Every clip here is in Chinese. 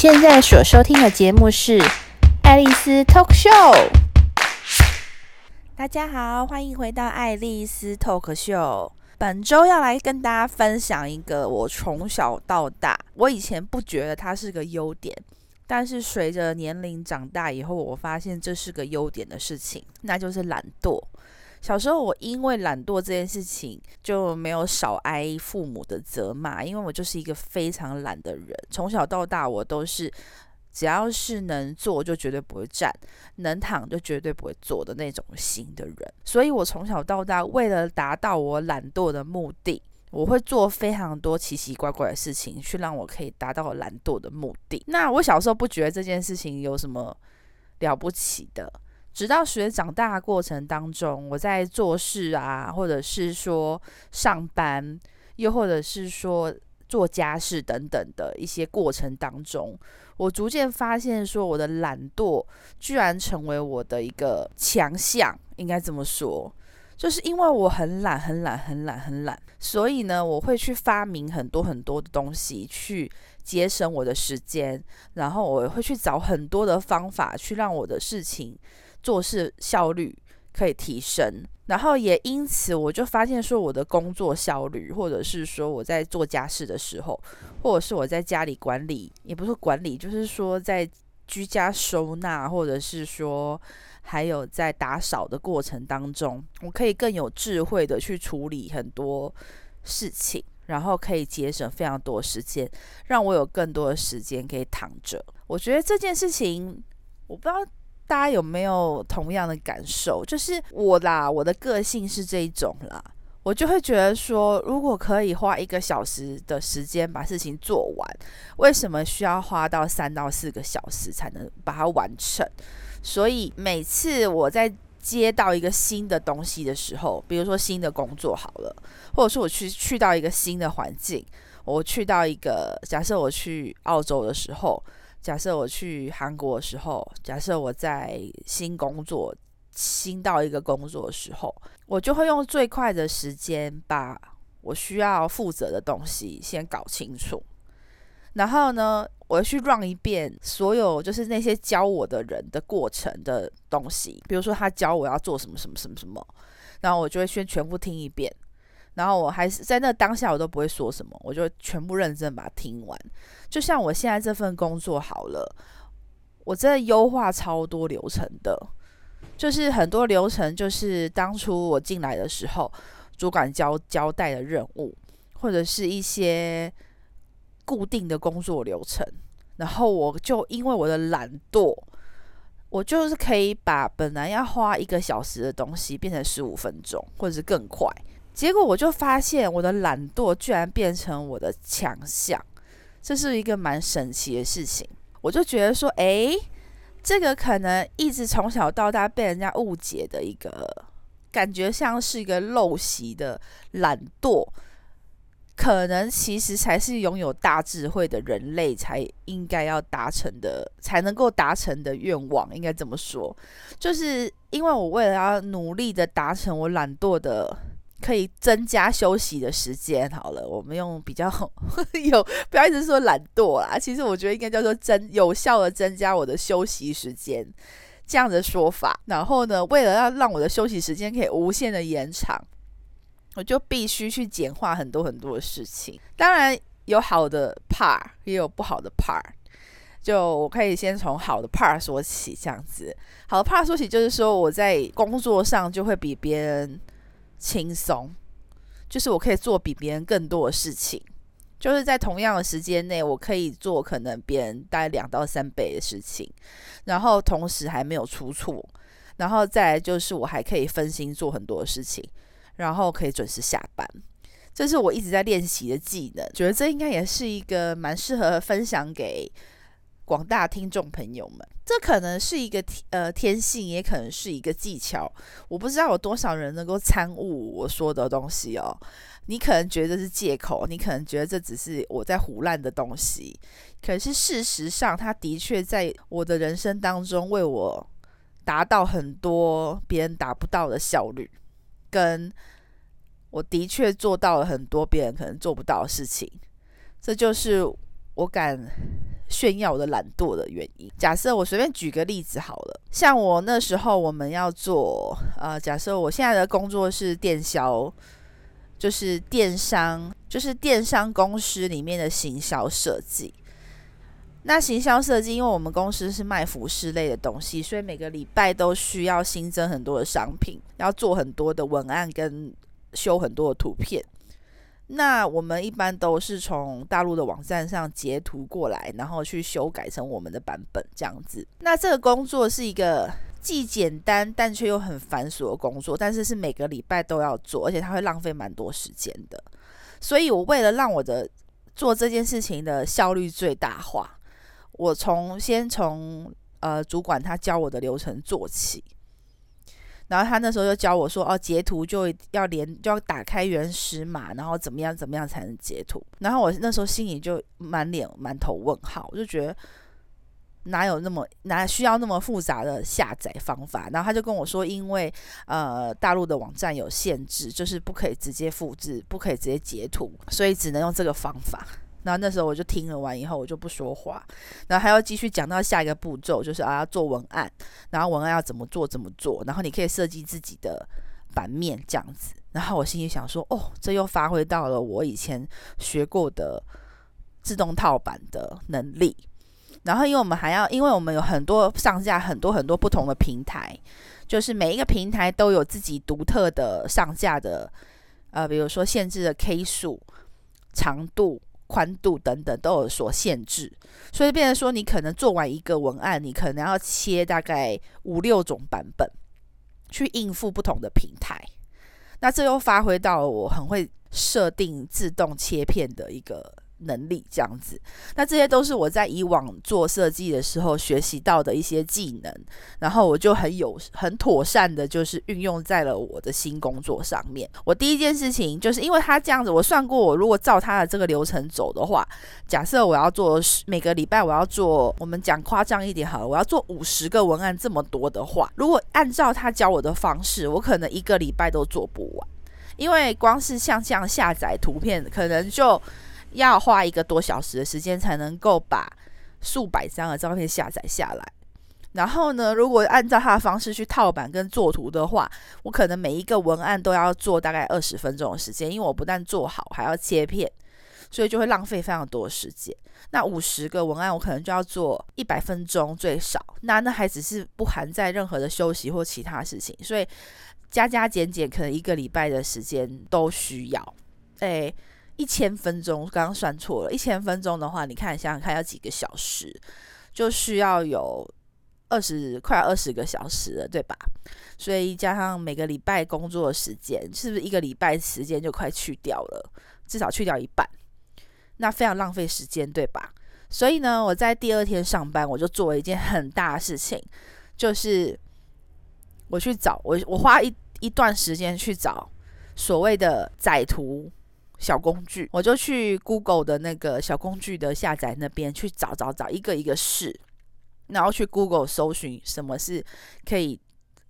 现在所收听的节目是《爱丽丝 Talk Show》。大家好，欢迎回到《爱丽丝 Talk Show》。本周要来跟大家分享一个我从小到大，我以前不觉得它是个优点，但是随着年龄长大以后，我发现这是个优点的事情，那就是懒惰。小时候，我因为懒惰这件事情就没有少挨父母的责骂，因为我就是一个非常懒的人。从小到大，我都是只要是能坐就绝对不会站，能躺就绝对不会坐的那种型的人。所以我从小到大，为了达到我懒惰的目的，我会做非常多奇奇怪怪的事情，去让我可以达到懒惰的目的。那我小时候不觉得这件事情有什么了不起的。直到随着长大的过程当中，我在做事啊，或者是说上班，又或者是说做家事等等的一些过程当中，我逐渐发现说，我的懒惰居然成为我的一个强项，应该这么说，就是因为我很懒，很懒，很懒，很懒，所以呢，我会去发明很多很多的东西去节省我的时间，然后我会去找很多的方法去让我的事情。做事效率可以提升，然后也因此我就发现说，我的工作效率，或者是说我在做家事的时候，或者是我在家里管理，也不是管理，就是说在居家收纳，或者是说还有在打扫的过程当中，我可以更有智慧的去处理很多事情，然后可以节省非常多时间，让我有更多的时间可以躺着。我觉得这件事情，我不知道。大家有没有同样的感受？就是我啦，我的个性是这一种啦，我就会觉得说，如果可以花一个小时的时间把事情做完，为什么需要花到三到四个小时才能把它完成？所以每次我在接到一个新的东西的时候，比如说新的工作好了，或者说我去去到一个新的环境，我去到一个，假设我去澳洲的时候。假设我去韩国的时候，假设我在新工作、新到一个工作的时候，我就会用最快的时间把我需要负责的东西先搞清楚，然后呢，我去 run 一遍所有就是那些教我的人的过程的东西，比如说他教我要做什么什么什么什么，然后我就会先全部听一遍。然后我还是在那当下，我都不会说什么，我就全部认真把它听完。就像我现在这份工作好了，我真的优化超多流程的，就是很多流程，就是当初我进来的时候，主管交交代的任务，或者是一些固定的工作流程，然后我就因为我的懒惰，我就是可以把本来要花一个小时的东西变成十五分钟，或者是更快。结果我就发现，我的懒惰居然变成我的强项，这是一个蛮神奇的事情。我就觉得说，诶，这个可能一直从小到大被人家误解的一个感觉，像是一个陋习的懒惰，可能其实才是拥有大智慧的人类才应该要达成的，才能够达成的愿望，应该这么说。就是因为我为了要努力的达成我懒惰的。可以增加休息的时间。好了，我们用比较 有，不要一直说懒惰啦。其实我觉得应该叫做增有效的增加我的休息时间，这样的说法。然后呢，为了要让我的休息时间可以无限的延长，我就必须去简化很多很多的事情。当然有好的 part，也有不好的 part。就我可以先从好的 part 说起，这样子。好的 part 说起，就是说我在工作上就会比别人。轻松，就是我可以做比别人更多的事情，就是在同样的时间内，我可以做可能别人大概两到三倍的事情，然后同时还没有出错，然后再来就是我还可以分心做很多的事情，然后可以准时下班，这是我一直在练习的技能，觉得这应该也是一个蛮适合分享给。广大听众朋友们，这可能是一个呃天性，也可能是一个技巧。我不知道有多少人能够参悟我说的东西哦。你可能觉得是借口，你可能觉得这只是我在胡乱的东西。可是事实上，它的确在我的人生当中为我达到很多别人达不到的效率，跟我的确做到了很多别人可能做不到的事情。这就是我敢。炫耀我的懒惰的原因。假设我随便举个例子好了，像我那时候我们要做，呃，假设我现在的工作是电销，就是电商，就是电商公司里面的行销设计。那行销设计，因为我们公司是卖服饰类的东西，所以每个礼拜都需要新增很多的商品，要做很多的文案跟修很多的图片。那我们一般都是从大陆的网站上截图过来，然后去修改成我们的版本这样子。那这个工作是一个既简单但却又很繁琐的工作，但是是每个礼拜都要做，而且它会浪费蛮多时间的。所以我为了让我的做这件事情的效率最大化，我从先从呃主管他教我的流程做起。然后他那时候就教我说：“哦，截图就要连，就要打开原始码，然后怎么样怎么样才能截图。”然后我那时候心里就满脸满头问号，我就觉得哪有那么哪需要那么复杂的下载方法？然后他就跟我说：“因为呃大陆的网站有限制，就是不可以直接复制，不可以直接截图，所以只能用这个方法。”然后那时候我就听了完以后，我就不说话。然后还要继续讲到下一个步骤，就是啊要做文案，然后文案要怎么做怎么做，然后你可以设计自己的版面这样子。然后我心里想说，哦，这又发挥到了我以前学过的自动套版的能力。然后因为我们还要，因为我们有很多上架很多很多不同的平台，就是每一个平台都有自己独特的上架的，呃，比如说限制的 K 数、长度。宽度等等都有所限制，所以变成说，你可能做完一个文案，你可能要切大概五六种版本，去应付不同的平台。那这又发挥到我很会设定自动切片的一个。能力这样子，那这些都是我在以往做设计的时候学习到的一些技能，然后我就很有很妥善的，就是运用在了我的新工作上面。我第一件事情就是因为他这样子，我算过，我如果照他的这个流程走的话，假设我要做每个礼拜我要做，我们讲夸张一点好了，我要做五十个文案这么多的话，如果按照他教我的方式，我可能一个礼拜都做不完，因为光是像这样下载图片，可能就。要花一个多小时的时间才能够把数百张的照片下载下来。然后呢，如果按照他的方式去套版跟做图的话，我可能每一个文案都要做大概二十分钟的时间，因为我不但做好，还要切片，所以就会浪费非常多的时间。那五十个文案，我可能就要做一百分钟最少。那那还只是不含在任何的休息或其他事情，所以加加减减，可能一个礼拜的时间都需要。诶。一千分钟，刚刚算错了。一千分钟的话，你看想想看，要几个小时，就需要有二十快二十个小时了，对吧？所以加上每个礼拜工作时间，是不是一个礼拜时间就快去掉了？至少去掉一半，那非常浪费时间，对吧？所以呢，我在第二天上班，我就做了一件很大的事情，就是我去找我我花一一段时间去找所谓的载图。小工具，我就去 Google 的那个小工具的下载那边去找找找，一个一个试，然后去 Google 搜寻什么是可以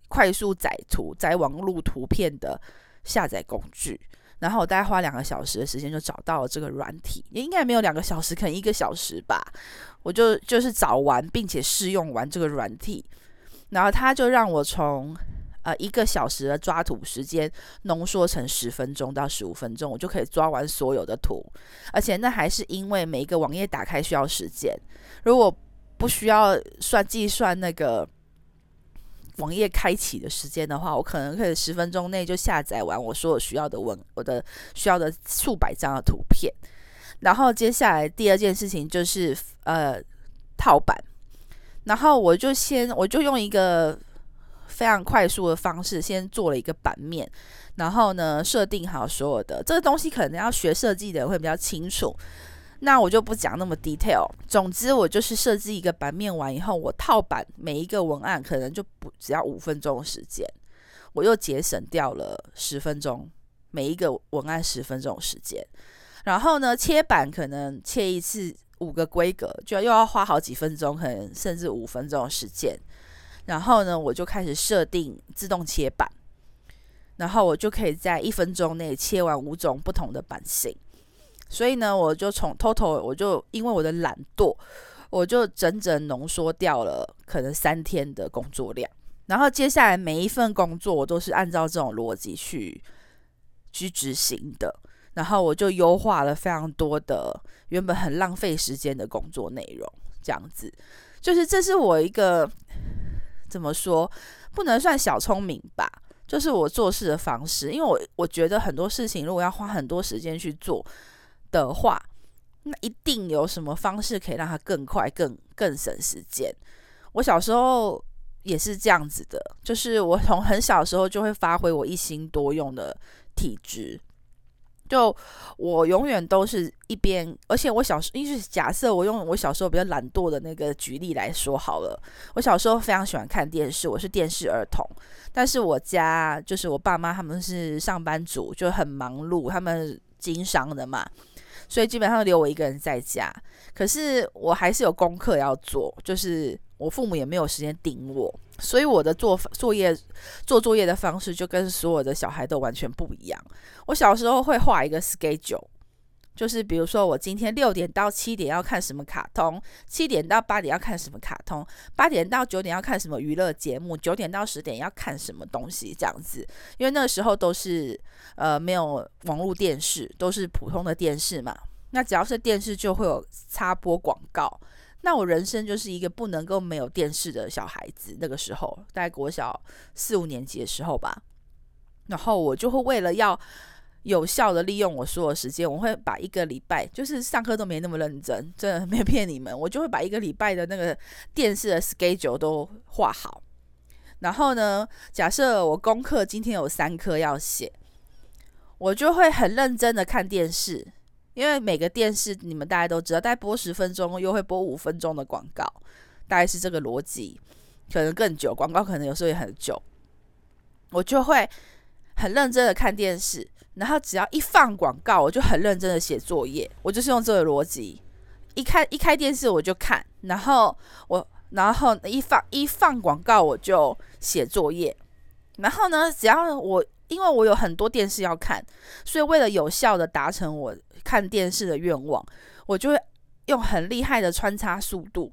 快速载图、载网路图片的下载工具，然后我大概花两个小时的时间就找到了这个软体，应该没有两个小时，可能一个小时吧，我就就是找完并且试用完这个软体，然后他就让我从。呃，一个小时的抓图时间浓缩成十分钟到十五分钟，我就可以抓完所有的图。而且那还是因为每一个网页打开需要时间，如果不需要算计算那个网页开启的时间的话，我可能可以十分钟内就下载完我所有需要的文，我的需要的数百张的图片。然后接下来第二件事情就是呃套版，然后我就先我就用一个。非常快速的方式，先做了一个版面，然后呢，设定好所有的这个东西，可能要学设计的人会比较清楚。那我就不讲那么 detail。总之，我就是设计一个版面完以后，我套版每一个文案可能就不只要五分钟的时间，我又节省掉了十分钟，每一个文案十分钟的时间。然后呢，切版可能切一次五个规格，就要又要花好几分钟，可能甚至五分钟的时间。然后呢，我就开始设定自动切板，然后我就可以在一分钟内切完五种不同的版型。所以呢，我就从 total，我就因为我的懒惰，我就整整浓缩掉了可能三天的工作量。然后接下来每一份工作，我都是按照这种逻辑去去执行的。然后我就优化了非常多的原本很浪费时间的工作内容，这样子，就是这是我一个怎么说，不能算小聪明吧，就是我做事的方式，因为我我觉得很多事情如果要花很多时间去做的话，那一定有什么方式可以让它更快、更更省时间。我小时候也是这样子的，就是我从很小时候就会发挥我一心多用的体质。就我永远都是一边，而且我小时候，因为假设我用我小时候比较懒惰的那个举例来说好了，我小时候非常喜欢看电视，我是电视儿童。但是我家就是我爸妈他们是上班族，就很忙碌，他们经商的嘛，所以基本上留我一个人在家。可是我还是有功课要做，就是我父母也没有时间顶我。所以我的做作业做作业的方式就跟所有的小孩都完全不一样。我小时候会画一个 schedule，就是比如说我今天六点到七点要看什么卡通，七点到八点要看什么卡通，八点到九点要看什么娱乐节目，九点到十点要看什么东西这样子。因为那时候都是呃没有网络电视，都是普通的电视嘛。那只要是电视就会有插播广告。那我人生就是一个不能够没有电视的小孩子。那个时候，大概国小四五年级的时候吧，然后我就会为了要有效的利用我所有时间，我会把一个礼拜，就是上课都没那么认真，真的没骗你们，我就会把一个礼拜的那个电视的 schedule 都画好。然后呢，假设我功课今天有三科要写，我就会很认真的看电视。因为每个电视你们大家都知道，大概播十分钟又会播五分钟的广告，大概是这个逻辑，可能更久，广告可能有时候也很久。我就会很认真的看电视，然后只要一放广告，我就很认真的写作业。我就是用这个逻辑，一开一开电视我就看，然后我然后一放一放广告我就写作业，然后呢，只要我因为我有很多电视要看，所以为了有效的达成我。看电视的愿望，我就会用很厉害的穿插速度。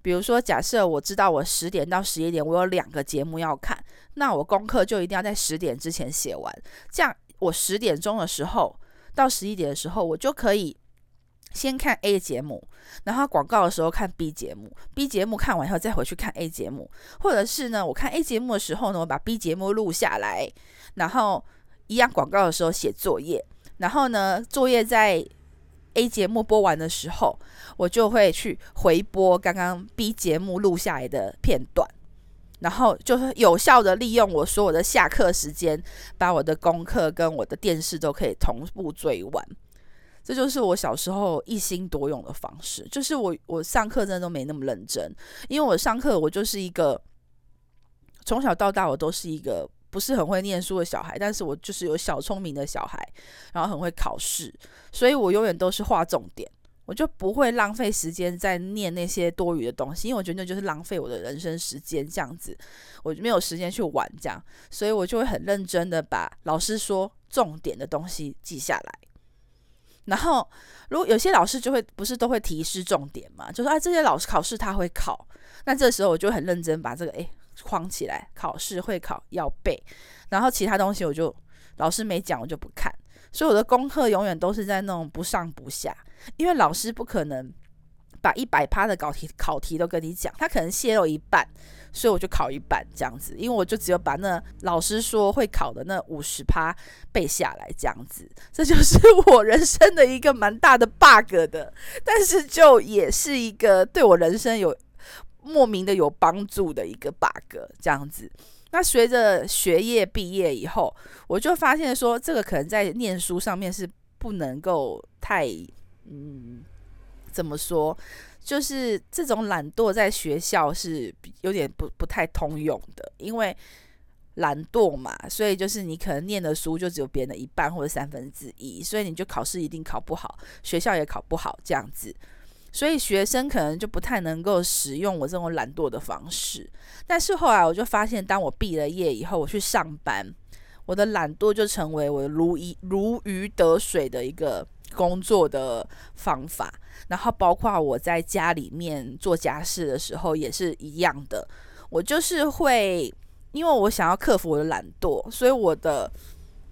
比如说，假设我知道我十点到十一点我有两个节目要看，那我功课就一定要在十点之前写完。这样，我十点钟的时候到十一点的时候，我就可以先看 A 节目，然后广告的时候看 B 节目，B 节目看完以后再回去看 A 节目，或者是呢，我看 A 节目的时候呢，我把 B 节目录下来，然后一样广告的时候写作业。然后呢，作业在 A 节目播完的时候，我就会去回播刚刚 B 节目录下来的片段，然后就是有效的利用我所有的下课时间，把我的功课跟我的电视都可以同步追完。这就是我小时候一心多用的方式。就是我我上课真的都没那么认真，因为我上课我就是一个从小到大我都是一个。不是很会念书的小孩，但是我就是有小聪明的小孩，然后很会考试，所以我永远都是画重点，我就不会浪费时间在念那些多余的东西，因为我觉得那就是浪费我的人生时间，这样子我没有时间去玩这样，所以我就会很认真的把老师说重点的东西记下来，然后如果有些老师就会不是都会提示重点嘛，就说啊这些老师考试他会考，那这时候我就很认真把这个诶。框起来，考试会考要背，然后其他东西我就老师没讲我就不看，所以我的功课永远都是在那种不上不下，因为老师不可能把一百趴的考题考题都跟你讲，他可能泄露一半，所以我就考一半这样子，因为我就只有把那老师说会考的那五十趴背下来这样子，这就是我人生的一个蛮大的 bug 的，但是就也是一个对我人生有。莫名的有帮助的一个 bug，这样子。那随着学业毕业以后，我就发现说，这个可能在念书上面是不能够太，嗯，怎么说？就是这种懒惰在学校是有点不不太通用的，因为懒惰嘛，所以就是你可能念的书就只有别人的一半或者三分之一，所以你就考试一定考不好，学校也考不好，这样子。所以学生可能就不太能够使用我这种懒惰的方式，但是后来我就发现，当我毕了业以后，我去上班，我的懒惰就成为我如鱼如鱼得水的一个工作的方法。然后包括我在家里面做家事的时候也是一样的，我就是会，因为我想要克服我的懒惰，所以我的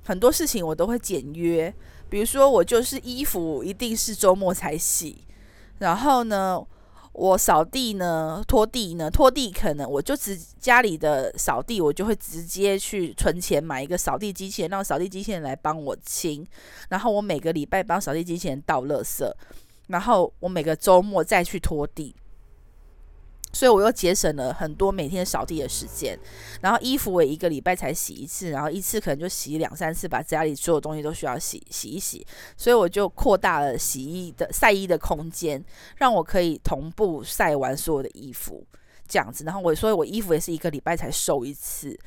很多事情我都会简约。比如说，我就是衣服一定是周末才洗，然后呢，我扫地呢、拖地呢、拖地可能我就直家里的扫地，我就会直接去存钱买一个扫地机器人，让扫地机器人来帮我清，然后我每个礼拜帮扫地机器人倒垃圾，然后我每个周末再去拖地。所以我又节省了很多每天扫地的时间，然后衣服我一个礼拜才洗一次，然后一次可能就洗两三次，把家里所有东西都需要洗洗一洗，所以我就扩大了洗衣的晒衣的空间，让我可以同步晒完所有的衣服，这样子。然后我所以我衣服也是一个礼拜才收一次。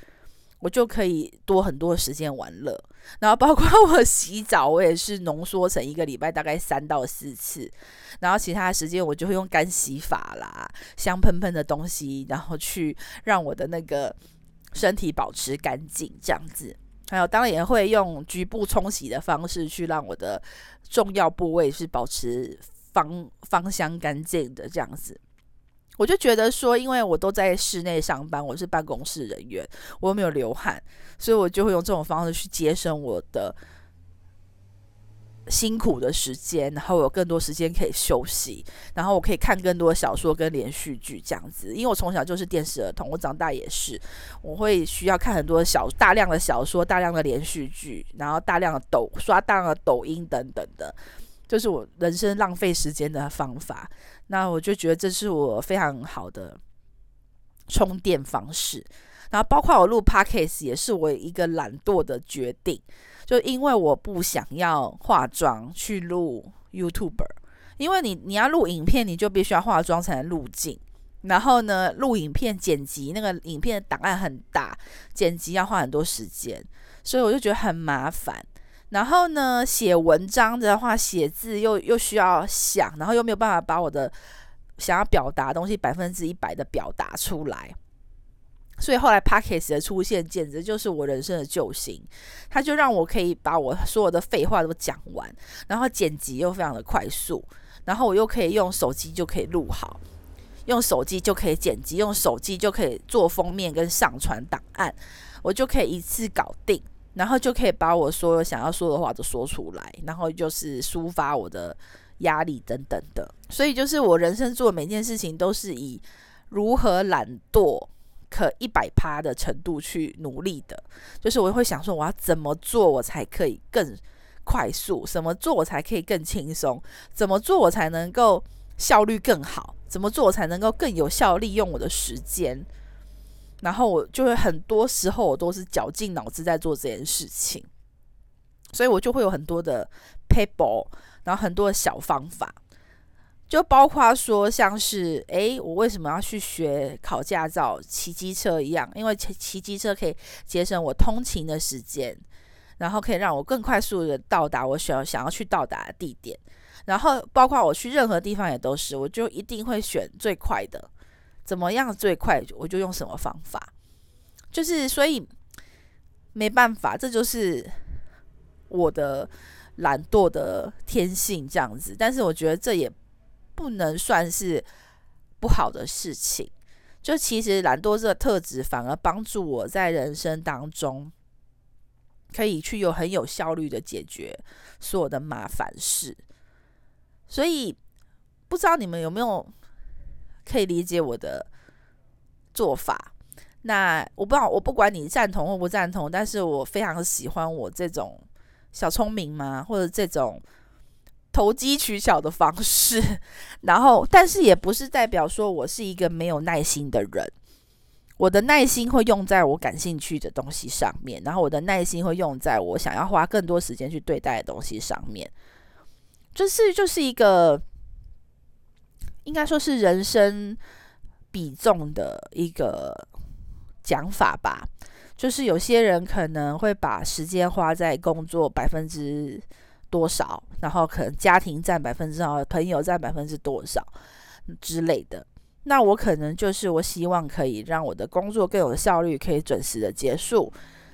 我就可以多很多时间玩乐，然后包括 我洗澡，我也是浓缩成一个礼拜大概三到四次，然后其他时间我就会用干洗法啦、香喷喷的东西，然后去让我的那个身体保持干净这样子。还有当然也会用局部冲洗的方式去让我的重要部位是保持芳芳香干净的这样子。我就觉得说，因为我都在室内上班，我是办公室人员，我又没有流汗，所以我就会用这种方式去节省我的辛苦的时间，然后有更多时间可以休息，然后我可以看更多小说跟连续剧这样子。因为我从小就是电视儿童，我长大也是，我会需要看很多小大量的小说、大量的连续剧，然后大量的抖刷大量的抖音等等的。就是我人生浪费时间的方法，那我就觉得这是我非常好的充电方式。然后包括我录 Podcast 也是我一个懒惰的决定，就因为我不想要化妆去录 YouTuber，因为你你要录影片，你就必须要化妆才能录镜。然后呢，录影片剪辑那个影片的档案很大，剪辑要花很多时间，所以我就觉得很麻烦。然后呢，写文章的话，写字又又需要想，然后又没有办法把我的想要表达的东西百分之一百的表达出来，所以后来 Podcast 的出现简直就是我人生的救星，它就让我可以把我所有的废话都讲完，然后剪辑又非常的快速，然后我又可以用手机就可以录好，用手机就可以剪辑，用手机就可以做封面跟上传档案，我就可以一次搞定。然后就可以把我所有想要说的话都说出来，然后就是抒发我的压力等等的。所以就是我人生做每件事情都是以如何懒惰可一百趴的程度去努力的。就是我会想说，我要怎么做我才可以更快速？怎么做我才可以更轻松？怎么做我才能够效率更好？怎么做我才能够更有效利用我的时间？然后我就会很多时候我都是绞尽脑汁在做这件事情，所以我就会有很多的 paper，然后很多的小方法，就包括说像是，诶，我为什么要去学考驾照、骑机车一样？因为骑骑机车可以节省我通勤的时间，然后可以让我更快速的到达我想要想要去到达的地点。然后包括我去任何地方也都是，我就一定会选最快的。怎么样最快，我就用什么方法，就是所以没办法，这就是我的懒惰的天性这样子。但是我觉得这也不能算是不好的事情。就其实懒惰这个特质反而帮助我在人生当中可以去有很有效率的解决所有的麻烦事。所以不知道你们有没有？可以理解我的做法，那我不知道，我不管你赞同或不赞同，但是我非常喜欢我这种小聪明嘛，或者这种投机取巧的方式。然后，但是也不是代表说我是一个没有耐心的人。我的耐心会用在我感兴趣的东西上面，然后我的耐心会用在我想要花更多时间去对待的东西上面。就是，就是一个。应该说是人生比重的一个讲法吧，就是有些人可能会把时间花在工作百分之多少，然后可能家庭占百分之多少，朋友占百分之多少之类的。那我可能就是我希望可以让我的工作更有效率，可以准时的结束，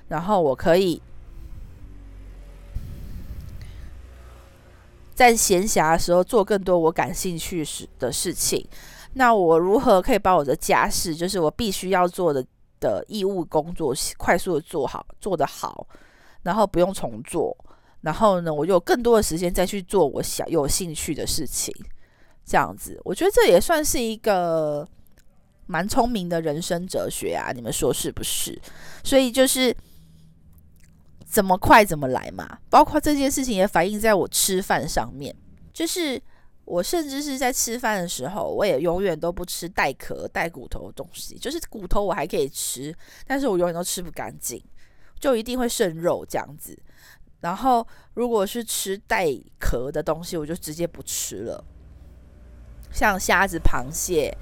然后我可以。在闲暇的时候做更多我感兴趣的事情。那我如何可以把我的家事，就是我必须要做的的义务工作，快速的做好，做得好，然后不用重做，然后呢，我就有更多的时间再去做我想有兴趣的事情，这样子，我觉得这也算是一个蛮聪明的人生哲学啊，你们说是不是？所以就是怎么快怎么来嘛，包括这件事情也反映在我吃饭上面，就是。我甚至是在吃饭的时候，我也永远都不吃带壳、带骨头的东西。就是骨头我还可以吃，但是我永远都吃不干净，就一定会剩肉这样子。然后如果是吃带壳的东西，我就直接不吃了。像虾子、螃蟹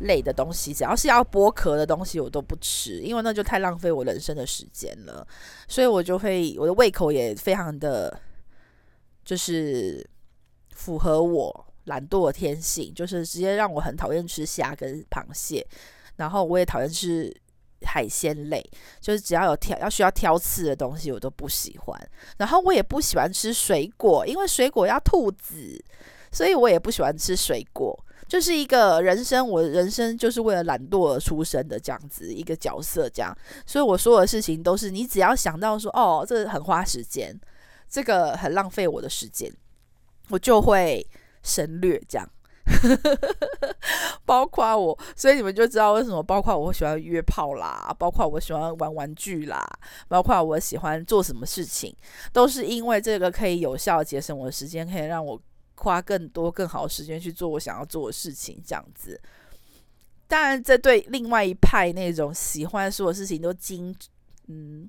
类的东西，只要是要剥壳的东西，我都不吃，因为那就太浪费我人生的时间了。所以我就会，我的胃口也非常的，就是。符合我懒惰的天性，就是直接让我很讨厌吃虾跟螃蟹，然后我也讨厌吃海鲜类，就是只要有挑要需要挑刺的东西，我都不喜欢。然后我也不喜欢吃水果，因为水果要吐籽，所以我也不喜欢吃水果。就是一个人生，我人生就是为了懒惰而出生的这样子一个角色，这样，所以我所有的事情都是你只要想到说，哦，这很花时间，这个很浪费我的时间。我就会省略这样，包括我，所以你们就知道为什么，包括我喜欢约炮啦，包括我喜欢玩玩具啦，包括我喜欢做什么事情，都是因为这个可以有效节省我的时间，可以让我花更多更好的时间去做我想要做的事情，这样子。当然，这对另外一派那种喜欢所有事情都精，嗯，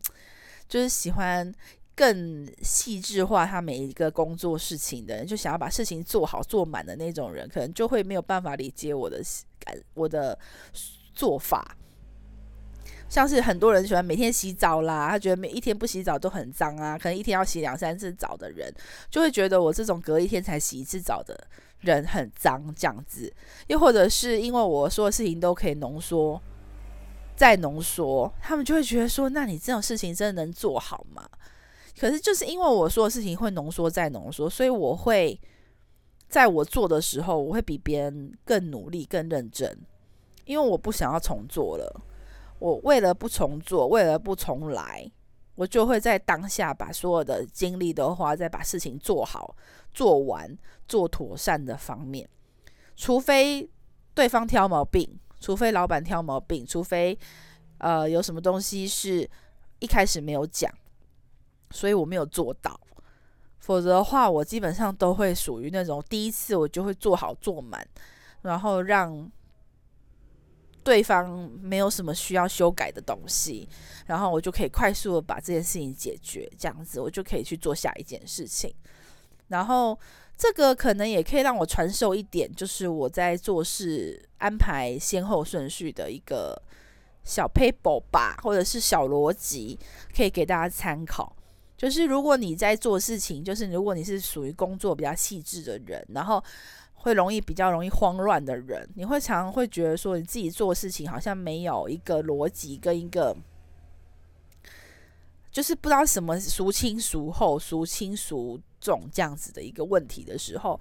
就是喜欢。更细致化他每一个工作事情的人，就想要把事情做好做满的那种人，可能就会没有办法理解我的感我的做法。像是很多人喜欢每天洗澡啦，他觉得每一天不洗澡都很脏啊，可能一天要洗两三次澡的人，就会觉得我这种隔一天才洗一次澡的人很脏这样子。又或者是因为我说的事情都可以浓缩再浓缩，他们就会觉得说，那你这种事情真的能做好吗？可是就是因为我说的事情会浓缩再浓缩，所以我会在我做的时候，我会比别人更努力、更认真，因为我不想要重做了。我为了不重做，为了不重来，我就会在当下把所有的精力都花在把事情做好、做完、做妥善的方面。除非对方挑毛病，除非老板挑毛病，除非呃有什么东西是一开始没有讲。所以我没有做到，否则的话，我基本上都会属于那种第一次我就会做好做满，然后让对方没有什么需要修改的东西，然后我就可以快速的把这件事情解决，这样子我就可以去做下一件事情。然后这个可能也可以让我传授一点，就是我在做事安排先后顺序的一个小 paper 吧，或者是小逻辑，可以给大家参考。就是如果你在做事情，就是如果你是属于工作比较细致的人，然后会容易比较容易慌乱的人，你会常常会觉得说你自己做事情好像没有一个逻辑跟一个，就是不知道什么孰轻孰厚、孰轻孰重这样子的一个问题的时候，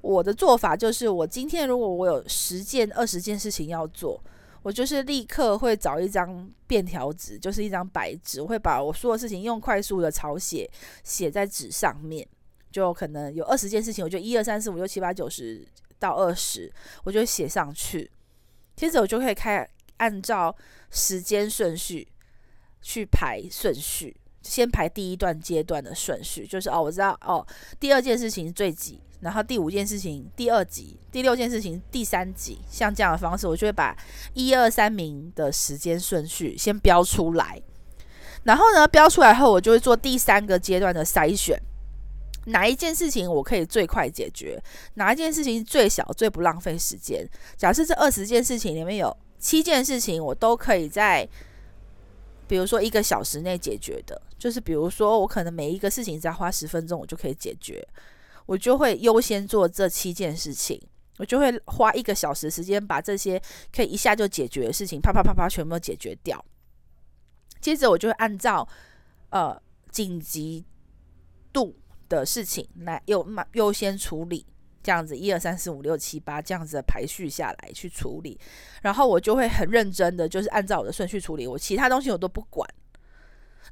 我的做法就是，我今天如果我有十件、二十件事情要做。我就是立刻会找一张便条纸，就是一张白纸，我会把我说的事情用快速的草写写在纸上面。就可能有二十件事情，我就一二三四五六七八九十到二十，我就写上去。接着我就可以开按照时间顺序去排顺序，先排第一段阶段的顺序，就是哦，我知道哦，第二件事情最急。然后第五件事情第二集，第六件事情第三集，像这样的方式，我就会把一二三名的时间顺序先标出来。然后呢，标出来后，我就会做第三个阶段的筛选，哪一件事情我可以最快解决，哪一件事情最小最不浪费时间。假设这二十件事情里面有七件事情，我都可以在，比如说一个小时内解决的，就是比如说我可能每一个事情只要花十分钟，我就可以解决。我就会优先做这七件事情，我就会花一个小时时间把这些可以一下就解决的事情，啪啪啪啪全部解决掉。接着我就会按照呃紧急度的事情来优优先处理，这样子一二三四五六七八这样子的排序下来去处理，然后我就会很认真的就是按照我的顺序处理，我其他东西我都不管。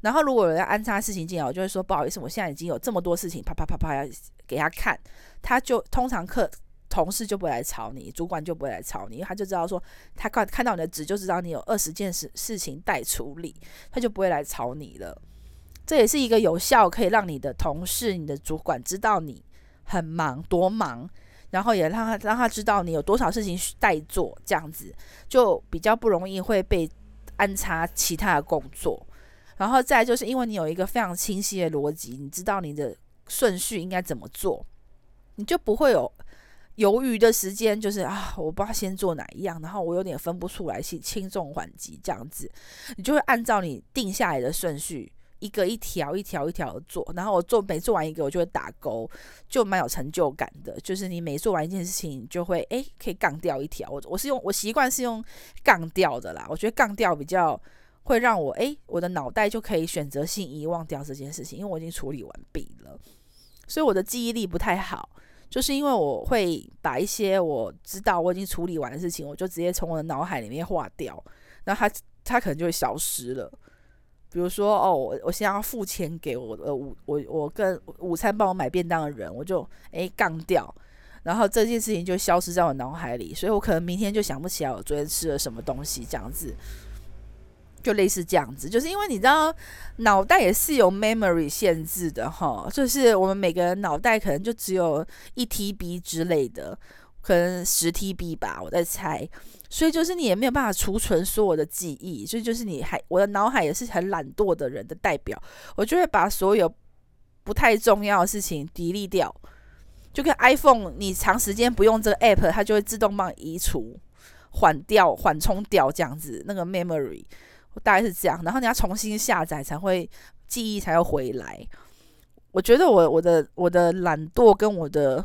然后如果有人安插事情进来，我就会说不好意思，我现在已经有这么多事情，啪啪啪啪要给他看，他就通常客同事就不会来吵你，主管就不会来吵你，因为他就知道说他看看到你的纸就知道你有二十件事事情待处理，他就不会来吵你了。这也是一个有效可以让你的同事、你的主管知道你很忙多忙，然后也让他让他知道你有多少事情待做，这样子就比较不容易会被安插其他的工作。然后再就是因为你有一个非常清晰的逻辑，你知道你的顺序应该怎么做，你就不会有犹豫的时间。就是啊，我不知道先做哪一样，然后我有点分不出来，轻轻重缓急这样子，你就会按照你定下来的顺序，一个一条一条一条的做。然后我做每做完一个，我就会打勾，就蛮有成就感的。就是你每做完一件事情，就会诶可以杠掉一条。我我是用我习惯是用杠掉的啦，我觉得杠掉比较。会让我诶，我的脑袋就可以选择性遗忘掉这件事情，因为我已经处理完毕了，所以我的记忆力不太好，就是因为我会把一些我知道我已经处理完的事情，我就直接从我的脑海里面划掉，那它它可能就会消失了。比如说哦，我我现在要付钱给我的午我我跟午餐帮我买便当的人，我就诶杠掉，然后这件事情就消失在我脑海里，所以我可能明天就想不起来我昨天吃了什么东西这样子。就类似这样子，就是因为你知道，脑袋也是有 memory 限制的哈，就是我们每个人脑袋可能就只有一 TB 之类的，可能十 TB 吧，我在猜。所以就是你也没有办法储存所有的记忆，所以就是你还我的脑海也是很懒惰的人的代表，我就会把所有不太重要的事情 delete 掉，就跟 iPhone 你长时间不用这个 app，它就会自动帮你移除、缓掉、缓冲掉这样子那个 memory。大概是这样，然后你要重新下载才会记忆才会回来。我觉得我我的我的懒惰跟我的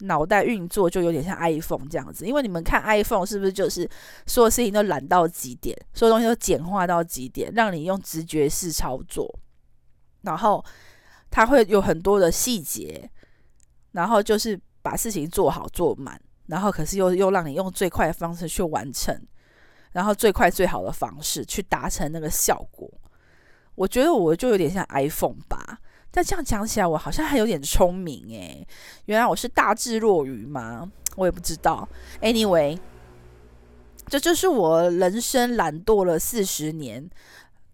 脑袋运作就有点像 iPhone 这样子，因为你们看 iPhone 是不是就是所有事情都懒到极点，所有东西都简化到极点，让你用直觉式操作，然后它会有很多的细节，然后就是把事情做好做满，然后可是又又让你用最快的方式去完成。然后最快最好的方式去达成那个效果，我觉得我就有点像 iPhone 吧。但这样讲起来，我好像还有点聪明诶。原来我是大智若愚吗？我也不知道。Anyway，这就是我人生懒惰了四十年，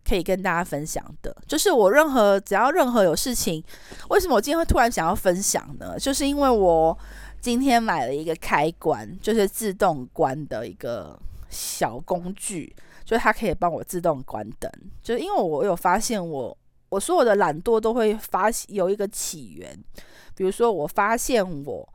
可以跟大家分享的。就是我任何只要任何有事情，为什么我今天会突然想要分享呢？就是因为我今天买了一个开关，就是自动关的一个。小工具，就是它可以帮我自动关灯。就因为我有发现我，我我所有的懒惰都会发有一个起源。比如说，我发现我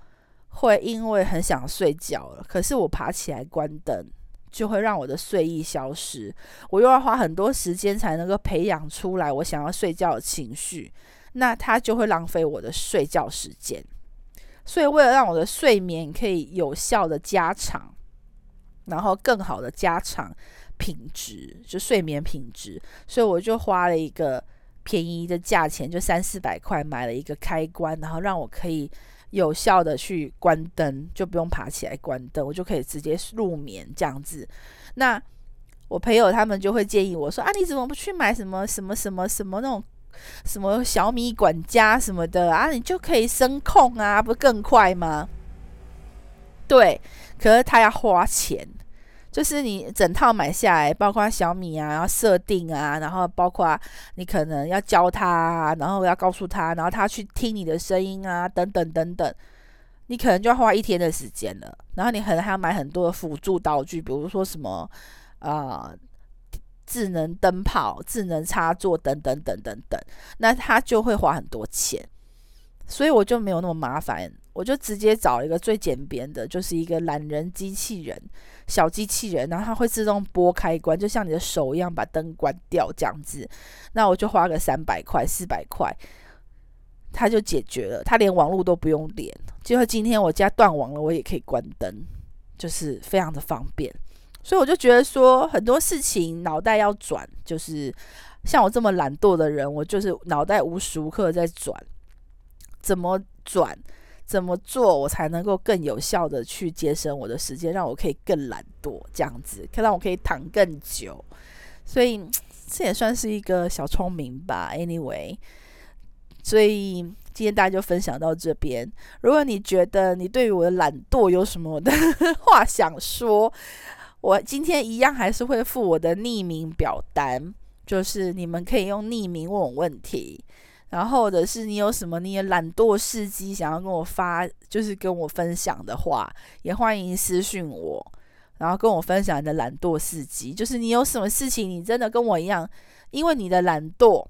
会因为很想睡觉了，可是我爬起来关灯，就会让我的睡意消失。我又要花很多时间才能够培养出来我想要睡觉的情绪，那它就会浪费我的睡觉时间。所以，为了让我的睡眠可以有效的加长。然后更好的加长品质，就睡眠品质，所以我就花了一个便宜的价钱，就三四百块买了一个开关，然后让我可以有效的去关灯，就不用爬起来关灯，我就可以直接入眠这样子。那我朋友他们就会建议我说：“啊，你怎么不去买什么什么什么什么那种什么小米管家什么的啊？你就可以声控啊，不更快吗？”对。可是他要花钱，就是你整套买下来，包括小米啊，然后设定啊，然后包括你可能要教他啊，然后要告诉他，然后他去听你的声音啊，等等等等，你可能就要花一天的时间了。然后你可能还要买很多的辅助道具，比如说什么啊、呃，智能灯泡、智能插座等等等等等，那他就会花很多钱。所以我就没有那么麻烦。我就直接找一个最简便的，就是一个懒人机器人，小机器人，然后它会自动拨开关，就像你的手一样把灯关掉这样子。那我就花个三百块、四百块，它就解决了，它连网络都不用连。结果今天我家断网了，我也可以关灯，就是非常的方便。所以我就觉得说，很多事情脑袋要转，就是像我这么懒惰的人，我就是脑袋无时无刻在转。怎么转，怎么做，我才能够更有效的去节省我的时间，让我可以更懒惰，这样子，可让我可以躺更久。所以这也算是一个小聪明吧。Anyway，所以今天大家就分享到这边。如果你觉得你对于我的懒惰有什么的 话想说，我今天一样还是会附我的匿名表单，就是你们可以用匿名问我问题，然后或者是你有什么你的懒惰事迹想要跟我发，就是跟我分享的话，也欢迎私讯我，然后跟我分享你的懒惰事迹。就是你有什么事情，你真的跟我一样，因为你的懒惰，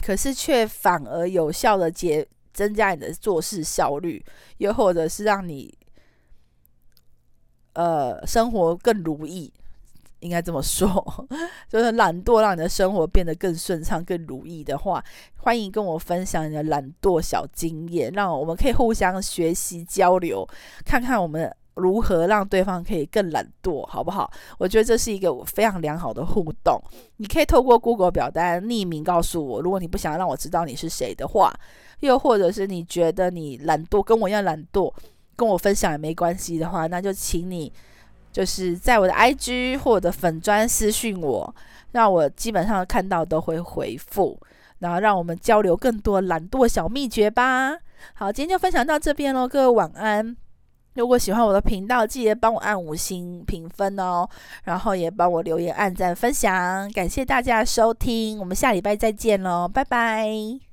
可是却反而有效的节增加你的做事效率，又或者是让你。呃，生活更如意，应该这么说，就是懒惰让你的生活变得更顺畅、更如意的话，欢迎跟我分享你的懒惰小经验，让我们可以互相学习交流，看看我们如何让对方可以更懒惰，好不好？我觉得这是一个非常良好的互动。你可以透过 Google 表单匿名告诉我，如果你不想让我知道你是谁的话，又或者是你觉得你懒惰跟我一样懒惰。跟我分享也没关系的话，那就请你就是在我的 IG 或者粉专私讯我，让我基本上看到都会回复，然后让我们交流更多懒惰小秘诀吧。好，今天就分享到这边喽，各位晚安。如果喜欢我的频道，记得帮我按五星评分哦，然后也帮我留言、按赞、分享，感谢大家收听，我们下礼拜再见喽，拜拜。